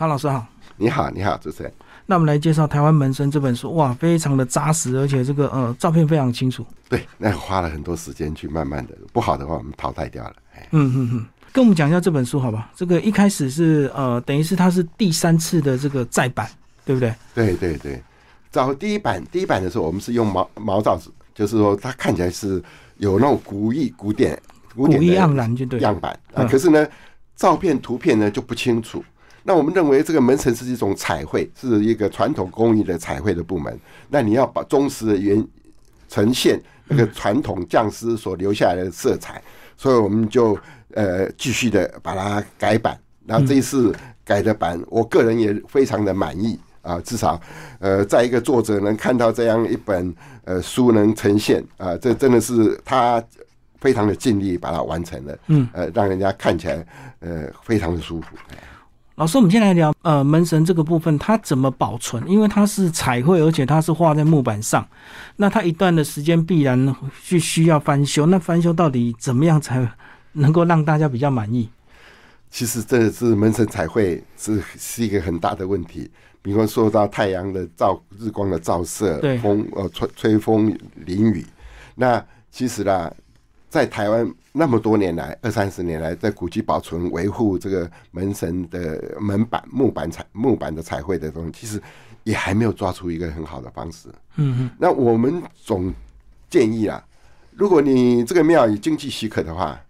康老师好。你好，你好，主持人。那我们来介绍《台湾门生》这本书，哇，非常的扎实，而且这个呃照片非常清楚。对，那花了很多时间去慢慢的，不好的话我们淘汰掉了。嗯嗯嗯，跟我们讲一下这本书好吧？这个一开始是呃，等于是它是第三次的这个再版，对不对？对对对，找第一版第一版的时候，我们是用毛毛造纸，就是说它看起来是有那种古意古典古典盎然就对样板啊，可是呢，照片图片呢就不清楚。那我们认为这个门神是一种彩绘，是一个传统工艺的彩绘的部门。那你要把忠实的原呈现那个传统匠师所留下来的色彩，所以我们就呃继续的把它改版。然后这一次改的版，我个人也非常的满意啊。至少呃，在一个作者能看到这样一本呃书能呈现啊，这真的是他非常的尽力把它完成了。嗯，呃，让人家看起来呃非常的舒服。老师，我们先来聊呃门神这个部分，它怎么保存？因为它是彩绘，而且它是画在木板上，那它一段的时间必然去需要翻修。那翻修到底怎么样才能够让大家比较满意？其实这是门神彩绘是是一个很大的问题，比方受到太阳的照、日光的照射，风呃吹吹风淋雨，那其实啦。在台湾那么多年来，二三十年来，在古迹保存维护这个门神的门板木板彩木板的彩绘的东西，其实也还没有抓出一个很好的方式。嗯嗯。那我们总建议啊，如果你这个庙以经济许可的话，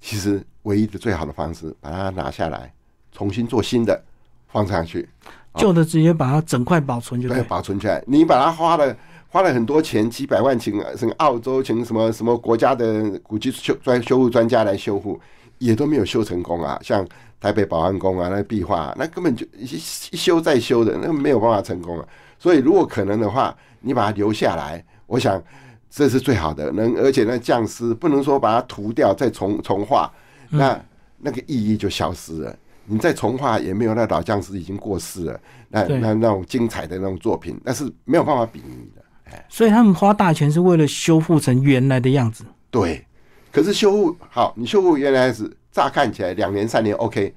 其实唯一的最好的方式，把它拿下来，重新做新的放上去，旧的直接把它整块保存就对，保存起来。你把它花了。花了很多钱，几百万请什么澳洲请什么什么国家的古迹修专修复专家来修复，也都没有修成功啊！像台北保安宫啊，那壁画那根本就一一修再修的，那没有办法成功啊！所以如果可能的话，你把它留下来，我想这是最好的。能而且那匠师不能说把它涂掉再重重画，那那个意义就消失了。你再重画也没有那老匠师已经过世了，那那那种精彩的那种作品，那是没有办法比拟的。所以他们花大钱是为了修复成原来的样子。对，可是修复好，你修复原来是乍看起来两年三年 OK，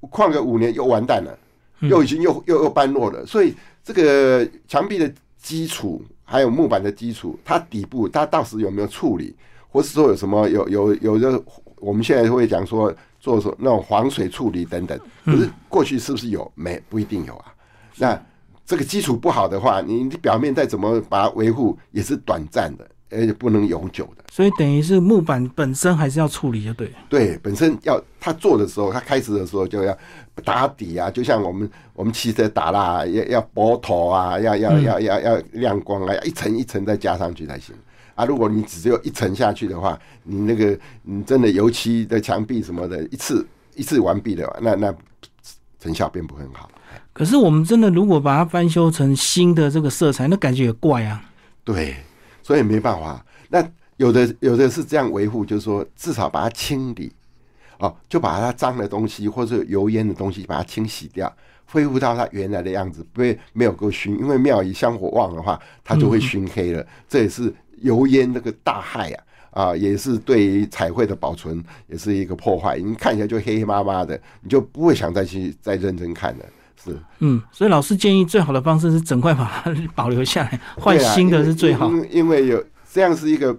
旷个五年又完蛋了，又已经又又又般落了。所以这个墙壁的基础还有木板的基础，它底部它到时有没有处理，或是说有什么有有有的，我们现在会讲说做什那种防水处理等等。可是过去是不是有？没不一定有啊。那这个基础不好的话，你你表面再怎么把它维护，也是短暂的，而且不能永久的。所以等于是木板本身还是要处理，就对。对，本身要他做的时候，他开始的时候就要打底啊，就像我们我们汽车打蜡，要要薄头啊，要要要要要亮光啊，一层一层再加上去才行啊。如果你只有一层下去的话，你那个你真的油漆的墙壁什么的，一次一次完毕的话，那那成效并不很好。可是我们真的如果把它翻修成新的这个色彩，那感觉也怪啊。对，所以没办法。那有的有的是这样维护，就是说至少把它清理，哦，就把它脏的东西或者油烟的东西把它清洗掉，恢复到它原来的样子，不会没有够熏。因为庙里香火旺的话，它就会熏黑了。这也是油烟那个大害啊，啊，也是对于彩绘的保存也是一个破坏。你看起来就黑黑麻麻的，你就不会想再去再认真看了。是，嗯，所以老师建议最好的方式是整块把它保留下来，换新的是最好。因为有这样是一个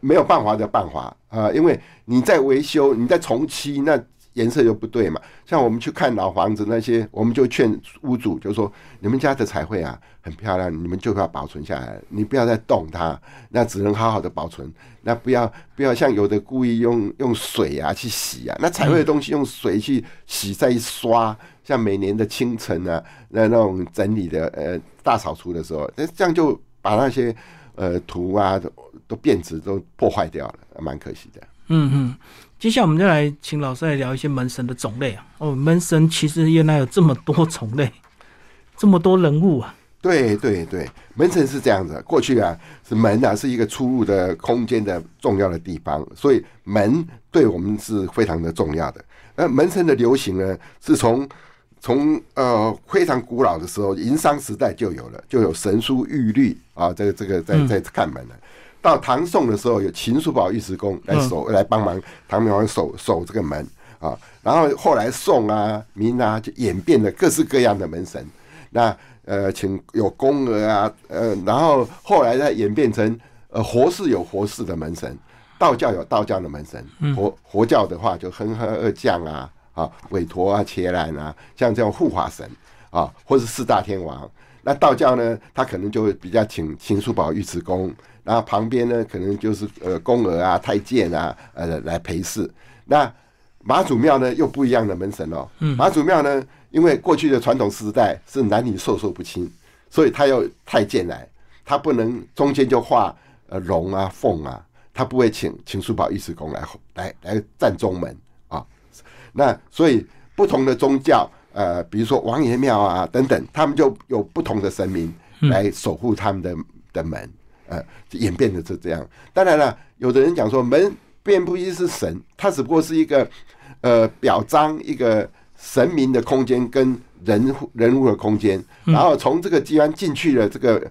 没有办法的办法啊，因为你在维修，你在重漆，那颜色又不对嘛。像我们去看老房子那些，我们就劝屋主，就说你们家的彩绘啊很漂亮，你们就要保存下来，你不要再动它，那只能好好的保存，那不要不要像有的故意用用水啊去洗啊，那彩绘的东西用水去洗再一刷。像每年的清晨啊，那那种整理的呃大扫除的时候，那这样就把那些呃图啊都都变质都破坏掉了，蛮可惜的。嗯嗯，接下来我们就来请老师来聊一些门神的种类啊。哦，门神其实原来有这么多种类，这么多人物啊。对对对，门神是这样子。过去啊，是门啊是一个出入的空间的重要的地方，所以门对我们是非常的重要的。而门神的流行呢，是从从呃非常古老的时候，殷商时代就有了，就有神书玉律啊，这个这个在在看门了。到唐宋的时候，有秦叔宝尉迟恭来守来帮忙唐明皇守守这个门啊。然后后来宋啊、明啊就演变了各式各样的门神，那呃，请有宫娥啊，呃，然后后来再演变成呃活氏有活氏的门神，道教有道教的门神，佛佛教的话就哼哼二将啊，啊，韦陀啊、伽蓝啊，像这种护法神啊，或是四大天王。那道教呢，他可能就会比较请秦叔宝、尉迟恭，然后旁边呢，可能就是呃宫娥啊、太监啊，呃来陪侍。那妈祖庙呢，又不一样的门神哦。妈祖庙呢，因为过去的传统时代是男女授受不亲，所以他要太监来，他不能中间就画呃龙啊、凤啊，他不会请请叔宝、尉迟恭来来来站中门啊。那所以不同的宗教。呃，比如说王爷庙啊等等，他们就有不同的神明来守护他们的的门，呃，演变的是这样。当然了，有的人讲说门并不一定是神，它只不过是一个呃表彰一个神明的空间跟人人物的空间，然后从这个机关进去了这个。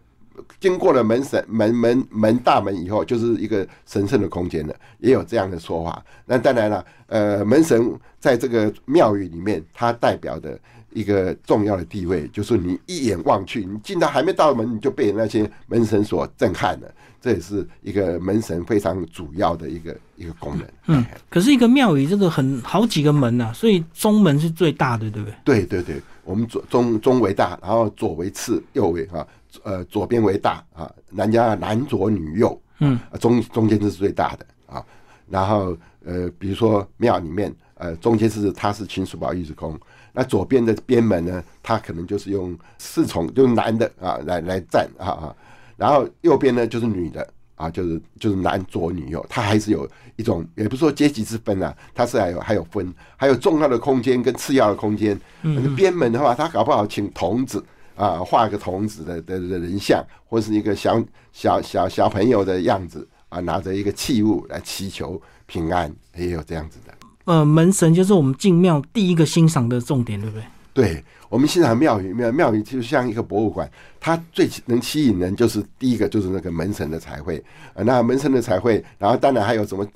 经过了门神门门门大门以后，就是一个神圣的空间了，也有这样的说法。那当然了，呃，门神在这个庙宇里面，它代表的一个重要的地位，就是你一眼望去，你进到还没到门，你就被那些门神所震撼了。这也是一个门神非常主要的一个一个功能。嗯，可是一个庙宇这个很好几个门呐，所以中门是最大的，对不对？对对对，我们左中中为大，然后左为次，右为啊。呃，左边为大啊，男家男左女右，嗯，中中间这是最大的啊。然后呃，比如说庙里面，呃，中间是他是秦叔宝尉迟恭，那左边的边门呢，他可能就是用侍从，就是男的啊来来站啊啊。然后右边呢就是女的啊，就是就是男左女右，他还是有一种，也不是说阶级之分啊，他是还有还有分，还有重要的空间跟次要的空间。嗯，边门的话，他搞不好请童子。啊，画个童子的的的人像，或是一个小小小小朋友的样子啊，拿着一个器物来祈求平安，也有这样子的。呃，门神就是我们进庙第一个欣赏的重点，对不对？对，我们欣赏庙宇，庙庙宇就像一个博物馆，它最能吸引人就是第一个就是那个门神的彩绘啊，那门神的彩绘，然后当然还有什么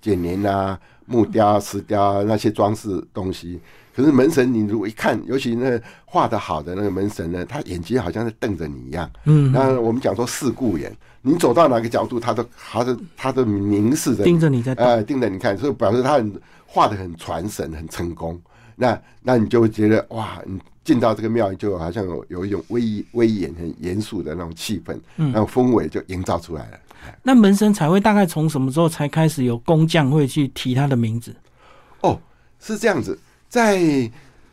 剪年啊、木雕、石雕那些装饰东西。可是门神，你如果一看，尤其那画的好的那个门神呢，他眼睛好像在瞪着你一样。嗯，那我们讲说四顾眼，你走到哪个角度，他都他都他都凝视着盯着你在呃盯着你看，所以表示他很画的很传神，很成功。那那你就会觉得哇，你进到这个庙，就好像有有一种威威严、很严肃的那种气氛，那种氛围就营造出来了。那门神才会大概从什么时候才开始有工匠会去提他的名字？哦，是这样子。在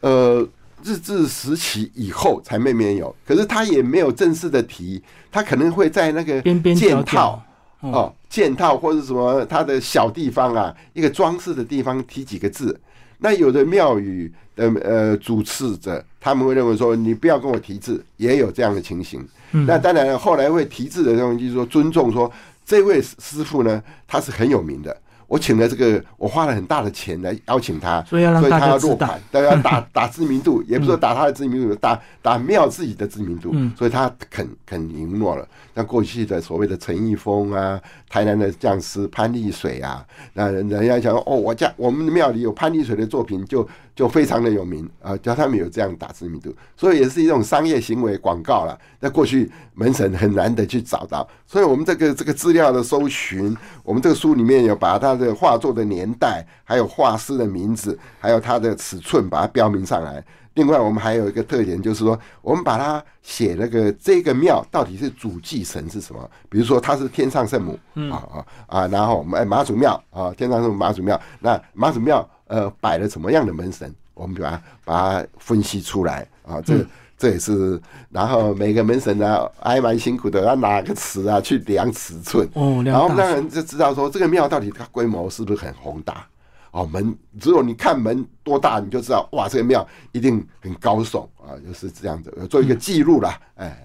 呃日治时期以后才慢慢有，可是他也没有正式的提，他可能会在那个件套哦件套或者什么它的小地方啊，一个装饰的地方提几个字。那有的庙宇的呃主持者，他们会认为说你不要跟我提字，也有这样的情形。那当然后来会提字的东西，就是说尊重说这位师傅呢，他是很有名的。我请了这个，我花了很大的钱来邀请他，所以要让他要落款，大家要打 打知名度，也不是说打他的知名度，打打庙自己的知名度，所以他肯肯允诺了。像过去的所谓的陈义峰啊，台南的匠师潘丽水啊，那人家讲哦，我家我们的庙里有潘丽水的作品，就就非常的有名啊，叫他们有这样打知名度，所以也是一种商业行为广告了。那过去门神很难得去找到，所以我们这个这个资料的搜寻，我们这个书里面有把它。的画作的年代，还有画师的名字，还有它的尺寸，把它标明上来。另外，我们还有一个特点，就是说，我们把它写那个这个庙到底是主祭神是什么？比如说，它是天上圣母，啊啊啊，然后我们妈祖庙啊，天上圣母妈祖庙，那妈祖庙呃摆了什么样的门神？我们把它把它分析出来啊，这。这也是，然后每个门神呢还蛮辛苦的，要拿个尺啊去量尺寸，哦，然后让人就知道说这个庙到底它规模是不是很宏大哦。门只有你看门多大，你就知道哇，这个庙一定很高耸啊，就是这样子做一个记录啦。哎。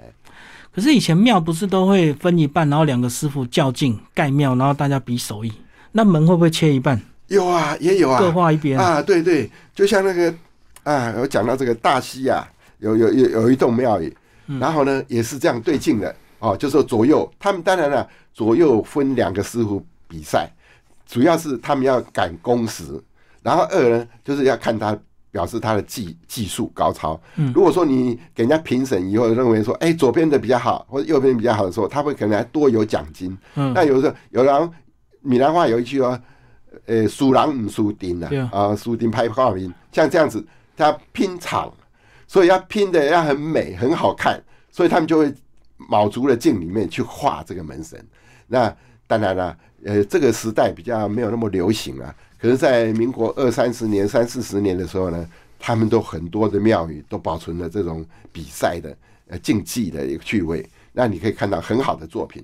可是以前庙不是都会分一半，然后两个师傅较劲盖庙，然后大家比手艺，那门会不会切一半？有啊，也有啊，各画一边啊。对对，就像那个啊，我讲到这个大溪啊。有有有有一栋庙宇，然后呢也是这样对镜的。哦，就是左右他们当然了，左右分两个师傅比赛，主要是他们要赶工时，然后二呢，就是要看他表示他的技技术高超。嗯。如果说你给人家评审以后认为说，哎，左边的比较好，或者右边比较好的时候，他会可能还多有奖金。嗯。那有时候有人闽南话有一句哦，呃，输人唔输丁啊。啊，啊，输丁拍画面，像这样子，他拼场，所以要拼的要很美很好看，所以他们就会卯足了劲里面去画这个门神。那当然了，呃，这个时代比较没有那么流行啊。可是，在民国二三十年、三四十年的时候呢，他们都很多的庙宇都保存了这种比赛的呃竞技的一个趣味。那你可以看到很好的作品。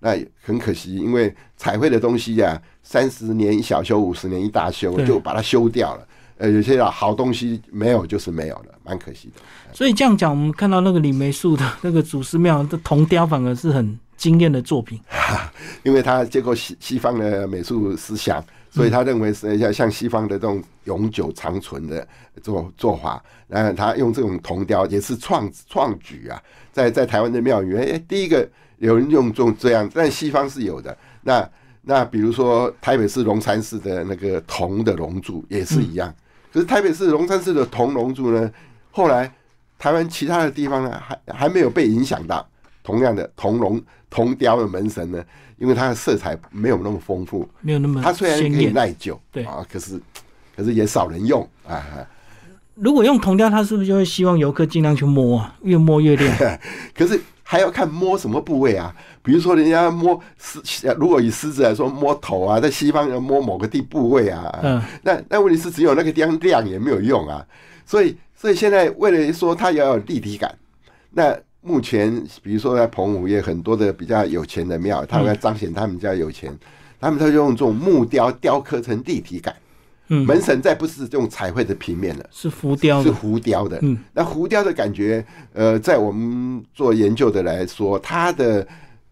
那很可惜，因为彩绘的东西呀、三十年一小修，五十年一大修，对就把它修掉了。呃，有些啊好东西没有就是没有了，蛮可惜的。所以这样讲，我们看到那个李梅树的那个祖师庙的铜雕，反而是很惊艳的作品。因为他接过西西方的美术思想，所以他认为是像像西方的这种永久长存的做做法。然后他用这种铜雕也是创创举啊，在在台湾的庙宇，哎，第一个有人用这种这样，但西方是有的。那那比如说台北市龙山寺的那个铜的龙柱也是一样，可是台北市龙山寺的铜龙柱呢，后来台湾其他的地方呢，还还没有被影响到。同样的铜龙铜雕的门神呢，因为它的色彩没有那么丰富，没有那么它虽然可以。耐久，对啊，可是可是也少人用啊。如果用铜雕，他是不是就会希望游客尽量去摸啊，越摸越亮？可是还要看摸什么部位啊？比如说人家摸狮，如果以狮子来说，摸头啊，在西方要摸某个地部位啊，嗯，那那问题是只有那个地方亮也没有用啊，所以所以现在为了说它要有立体感，那目前比如说在澎湖也很多的比较有钱的庙，他们要彰显他们家有钱，他们就用这种木雕雕刻成立体感，嗯，门神再不是这种彩绘的平面了。是浮雕是。浮雕的，嗯，那浮雕的感觉，呃，在我们做研究的来说，它的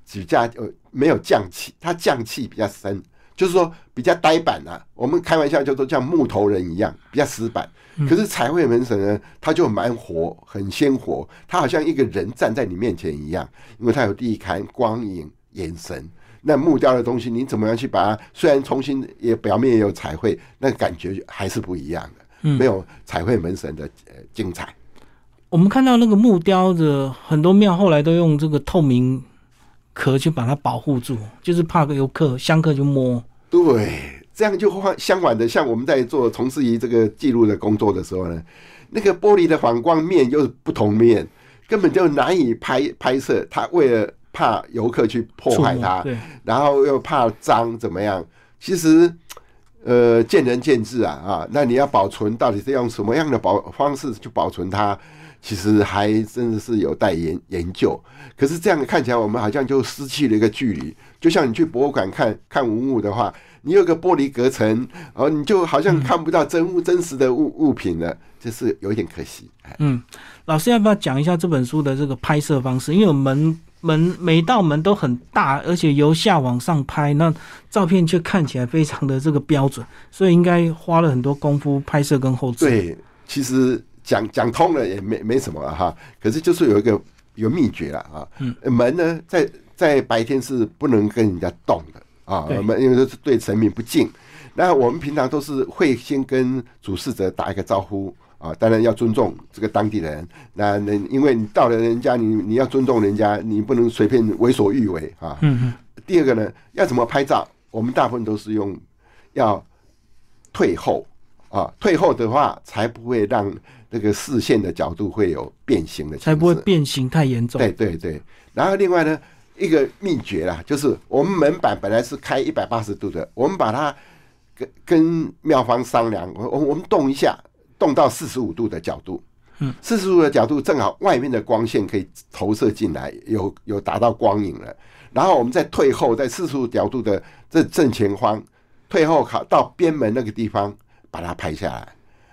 指甲呃没有匠气，它匠气比较深，就是说比较呆板啊。我们开玩笑叫做像木头人一样，比较死板。可是彩绘门神呢，它就蛮活，很鲜活，它好像一个人站在你面前一样，因为它有地看、光影、眼神。那木雕的东西，你怎么样去把它？虽然重新也表面也有彩绘，那感觉还是不一样的。嗯没有彩绘门神的呃精彩。我们看到那个木雕的很多庙后来都用这个透明壳去把它保护住，就是怕游客香客就摸。对，这样就换相反的，像我们在做从事于这个记录的工作的时候呢，那个玻璃的反光面又是不同面，根本就难以拍拍摄。他为了怕游客去破坏它，对，然后又怕脏怎么样？其实，呃，见仁见智啊啊。那你要保存，到底是用什么样的保方式去保存它？其实还真的是有待研研究。可是这样看起来，我们好像就失去了一个距离。就像你去博物馆看看文物的话，你有个玻璃隔层，然后你就好像看不到真物真实的物物品了，这是有一点可惜。哎，嗯，老师要不要讲一下这本书的这个拍摄方式？因为我门门每道门都很大，而且由下往上拍，那照片却看起来非常的这个标准，所以应该花了很多功夫拍摄跟后置。，对，其实讲讲通了也没没什么了哈。可是就是有一个有秘诀了啊。嗯，门呢，在在白天是不能跟人家动的啊对，门因为这是对神明不敬。那我们平常都是会先跟主事者打一个招呼啊，当然要尊重这个当地人。那那因为你到了人家，你你要尊重人家，你不能随便为所欲为啊。嗯嗯，第二个呢，要怎么拍照？我们大部分都是用要退后啊，退后的话才不会让那个视线的角度会有变形的情才不会变形太严重。对对对，然后另外呢，一个秘诀啦，就是我们门板本来是开一百八十度的，我们把它跟跟妙方商量，我我我们动一下，动到四十五度的角度，嗯，四十度的角度正好外面的光线可以投射进来，有有达到光影了，然后我们再退后，在四十度角度的这正前方退后靠到边门那个地方把它拍下来。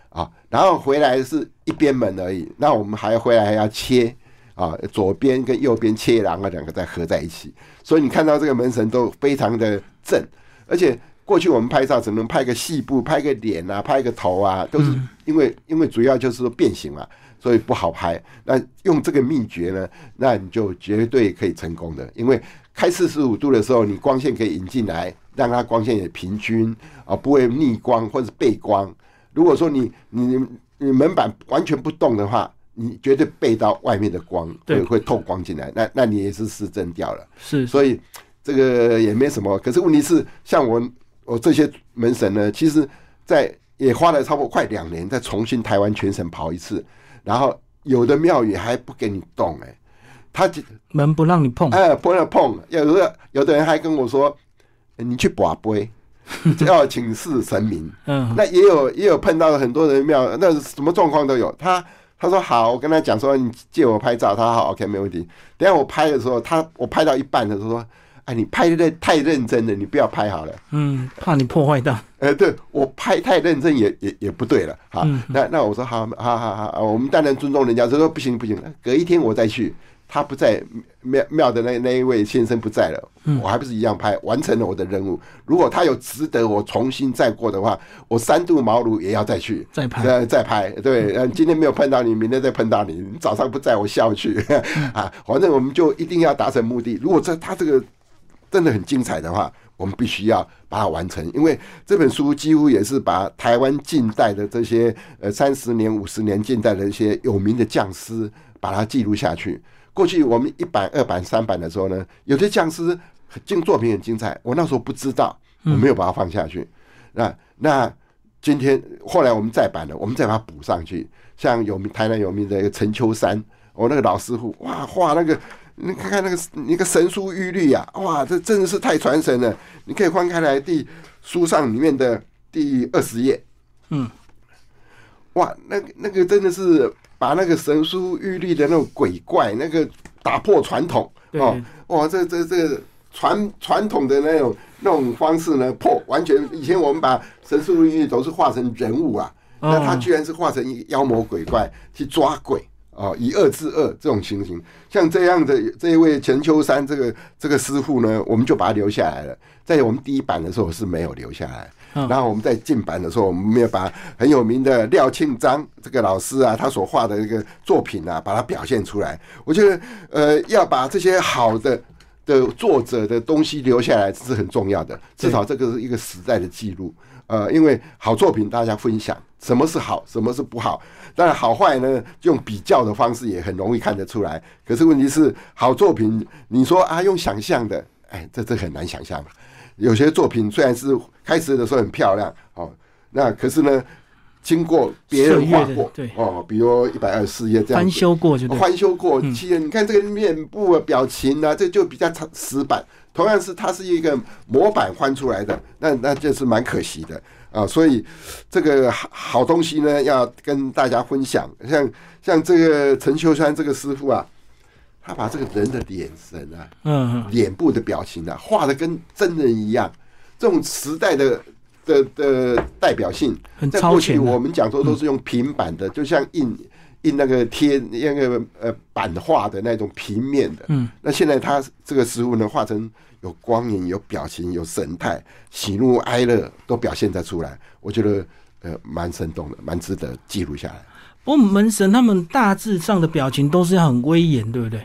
啊，然后回来是一边门而已，那我们还回来还要切啊，左边跟右边切，然后两个再合在一起，所以你看到这个门神都非常的正，而且过去我们拍照只能拍个细部，拍个脸啊，拍个头啊，都是因为因为主要就是说变形嘛，所以不好拍。那用这个秘诀呢，那你就绝对可以成功的，因为开四十五度的时候，你光线可以引进来，让它光线也平均啊，不会逆光或者是背光。如果说你你你门板完全不动的话，你绝对背到外面的光，对会会透光进来，那那你也是失真掉了。是，所以这个也没什么。可是问题是，像我我这些门神呢，其实在也花了差不多快两年，再重新台湾全省跑一次，然后有的庙宇还不给你动、哎，他就门不让你碰，哎不让碰，有的有的人还跟我说，哎你去把杯。要请示神明，嗯，那也有也有碰到很多人庙，那什么状况都有。他他说好，我跟他讲说你借我拍照，他说好，OK 没问题。等下我拍的时候，他我拍到一半的时候说，哎，你拍的太认真了，你不要拍好了。嗯，怕你破坏到，呃，对我拍太认真也也也不对了，哈，嗯那那我说好，好好好，我们当然尊重人家，他说不行不行，隔一天我再去。他不在庙庙的那那一位先生不在了，我还不是一样拍，完成了我的任务。如果他有值得我重新再过的话，我三度茅庐也要再去再拍呃再拍。对，呃，今天没有碰到你，明天再碰到你，你早上不在我下午去 啊，反正我们就一定要达成目的。如果这他这个真的很精彩的话，我们必须要把它完成，因为这本书几乎也是把台湾近代的这些呃三十年、五十年近代的一些有名的匠师，把它记录下去。过去我们一版、二版、三版的时候呢，有些匠师很精作品很精彩，我那时候不知道，我没有把它放下去。那那今天后来我们再版了，我们再把它补上去。像有名台南有名的一个陈秋山，我那个老师傅，哇，画那个。你看看那个那个神书玉律呀，哇，这真的是太传神了！你可以翻开来第书上里面的第二十页，嗯，哇，那个那个真的是把那个神书玉律的那种鬼怪，那个打破传统哦，哇，这这这个传传统的那种那种方式呢，破完全以前我们把神书玉律都是画成人物啊，那他哦居然是画成妖魔鬼怪去抓鬼。哦，以恶制恶这种情形，像这样的这一位钱秋山这个这个师傅呢，我们就把他留下来了。在我们第一版的时候是没有留下来，嗯然后我们在进版的时候，我们没有把很有名的廖庆章这个老师啊，他所画的一个作品啊，把它表现出来。我觉得，呃，要把这些好的的作者的东西留下来，这是很重要的。至少这个是一个时代的记录。呃，因为好作品大家分享，什么是好，什么是不好。当然好坏呢，用比较的方式也很容易看得出来。可是问题是，好作品，你说啊，用想象的，哎，这这很难想象。有些作品虽然是开始的时候很漂亮，哦，那可是呢，经过别人画过，对哦，比如一百二十四页这样翻修过就对，翻修过，其实你看这个面部啊、表情啊，这就比较长死板。同样是它是一个模板翻出来的，那那就是蛮可惜的啊。所以这个好好东西呢，要跟大家分享。像像这个陈秋川这个师傅啊，他把这个人的眼神啊、嗯，嗯脸部的表情啊，画的跟真人一样。这种时代的的的代表性，很在过去我们讲说都是用平板的，就像印印那个贴那个呃版画的那种平面的。嗯，那现在他这个食物呢，画成有光影、有表情、有神态，喜怒哀乐都表现得出来。我觉得呃蛮生动的，蛮值得记录下来。不过门神他们大致上的表情都是很威严，对不对？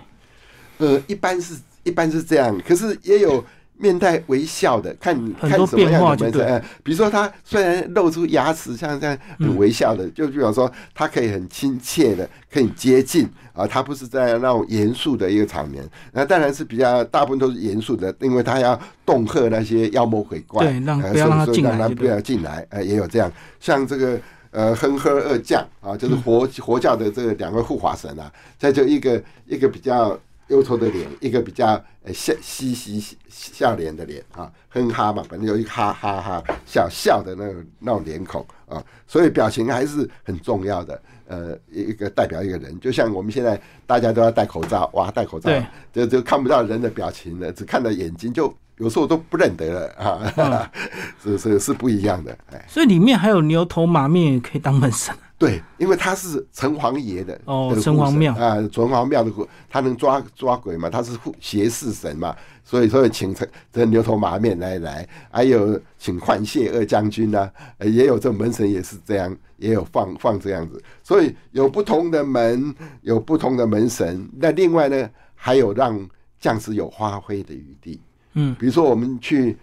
呃，一般是一般是这样，可是也有面带微笑的，看你看什么样的门神。呃，比如说他虽然露出牙齿，像这样很微笑的，就比方说他可以很亲切的可以接近啊，他不是在那种严肃的一个场面。那当然是比较大部分都是严肃的，因为他要恫吓那些妖魔鬼怪，对让呃不要让他所以进来不要进来，呃，也有这样，像这个。呃，哼呵二将啊，就是佛佛 教的这个两个护法神啊，在就一个一个比较忧愁的脸，一个比较呃笑嘻嘻笑脸的脸啊，哼哈嘛，反正有一个哈哈哈笑笑的那种那种脸孔啊，所以表情还是很重要的。呃，一个代表一个人，就像我们现在大家都要戴口罩，哇，戴口罩对就就看不到人的表情了，只看到眼睛，就有时候都不认得了啊，是是是不一样的，哎。所以里面还有牛头马面也可以当门神。对，因为他是城隍爷的哦城隍庙啊，城隍庙的护他能抓抓鬼嘛，他是护邪事神嘛，所以所以请这这牛头马面来来，还有请换谢二将军呐、呃也有这门神也是这样，也有放放这样子，所以有不同的门，有不同的门神。那另外呢，还有让将士有发挥的余地。嗯，比如说我们去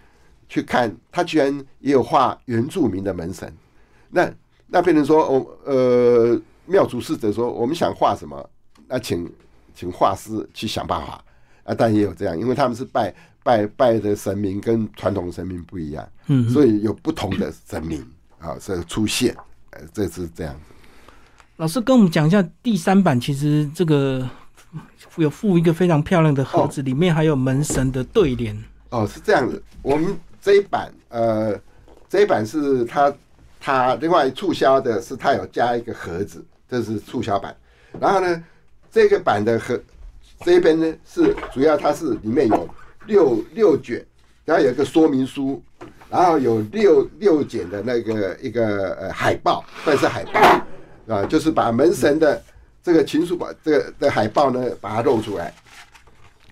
去看，他居然也有画原住民的门神，那那变成说，我呃，妙主事者说，我们想画什么，那请请画师去想办法啊，但也有这样，因为他们是拜拜拜的神明跟传统神明不一样，嗯，所以有不同的神明啊，这出现，呃，这是这样。老师跟我们讲一下第三版，其实这个有附一个非常漂亮的盒子，里面还有门神的对联。哦，是这样子。我们这一版，呃，这一版是它它另外促销的是它有加一个盒子，这是促销版。然后呢，这个版的盒这边呢是主要它是里面有六六卷，然后有一个说明书，然后有六六卷的那个一个呃海报，算是海报啊，就是把门神的这个情书把这个的海报呢把它露出来。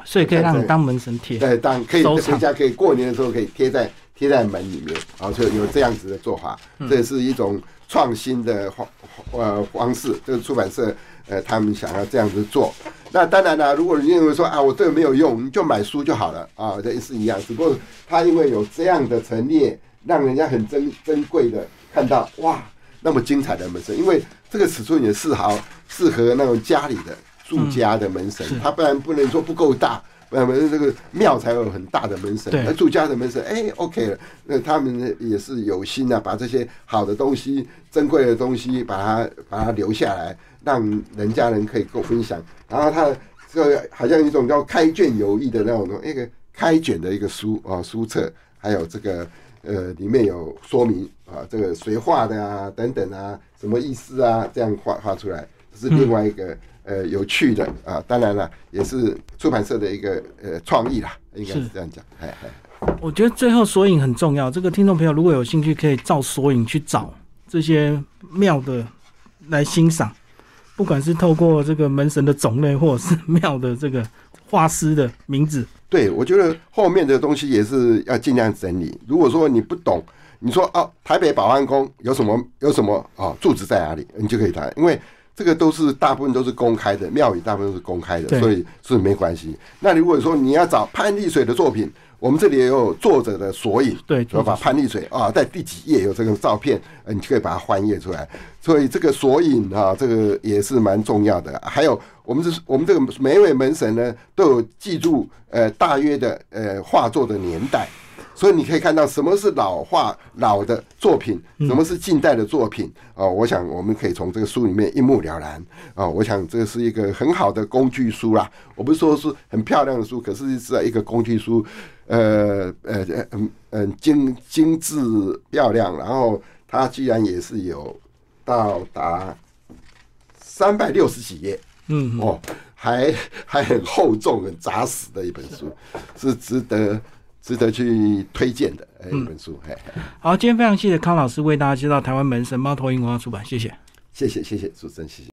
所以可以让你当门神贴。对，当可以回家可以过年的时候可以贴在贴在门里面，然后就有这样子的做法，这也是一种创新的方呃方式。这个出版社呃他们想要这样子做。那当然了，如果你认为说啊我这个没有用，你就买书就好了啊，这是一样。只不过他因为有这样的陈列，让人家很珍珍贵的看到哇那么精彩的门神，因为这个尺寸也适合适合那种家里的住家的门神，是它不然不能说不够大。不然这个庙才有很大的门神，对而住家的门神，哎，OK 了。那他们也是有心啊，把这些好的东西、珍贵的东西，把它把它留下来，让人家人可以够分享。然后他这个好像一种叫开卷有益的那种东一个开卷的一个书啊书册，还有这个呃里面有说明啊，这个谁画的啊等等啊，什么意思啊，这样画画出来，这是另外一个。呃，有趣的啊，当然了，也是出版社的一个呃创意啦，应该是是这样讲。哎哎，我觉得最后索引很重要。这个听众朋友如果有兴趣，可以照索引去找这些庙的来欣赏，不管是透过这个门神的种类，或者是庙的这个画师的名字。对，我觉得后面的东西也是要尽量整理。如果说你不懂，你说哦，台北保安宫有什么有什么哦，住址在哪里，你就可以谈，因为这个都是大部分都是公开的，庙宇大部分都是公开的，所以是没关系。那如果说你要找潘丽水的作品，我们这里也有作者的索引，对就把潘丽水啊，在第几页有这个照片，呃，你就可以把它翻页出来。所以这个索引啊，这个也是蛮重要的。还有我们这我们这个每一位门神呢，都有记住呃大约的呃画作的年代。所以你可以看到什么是老画老的作品，什么是近代的作品哦。我想我们可以从这个书里面一目了然啊、哦。我想这是一个很好的工具书啦。我不是说是很漂亮的书，可是是一个工具书，呃呃呃嗯嗯精精致漂亮，然后它居然也是有到达三百六十几页嗯，哦，还还很厚重、很扎实的一本书，是值得。值得去推荐的呃一本书，嘿，好，今天非常谢谢康老师为大家介绍台湾门神猫头鹰文化出版，谢谢。谢谢谢谢主持人，谢谢。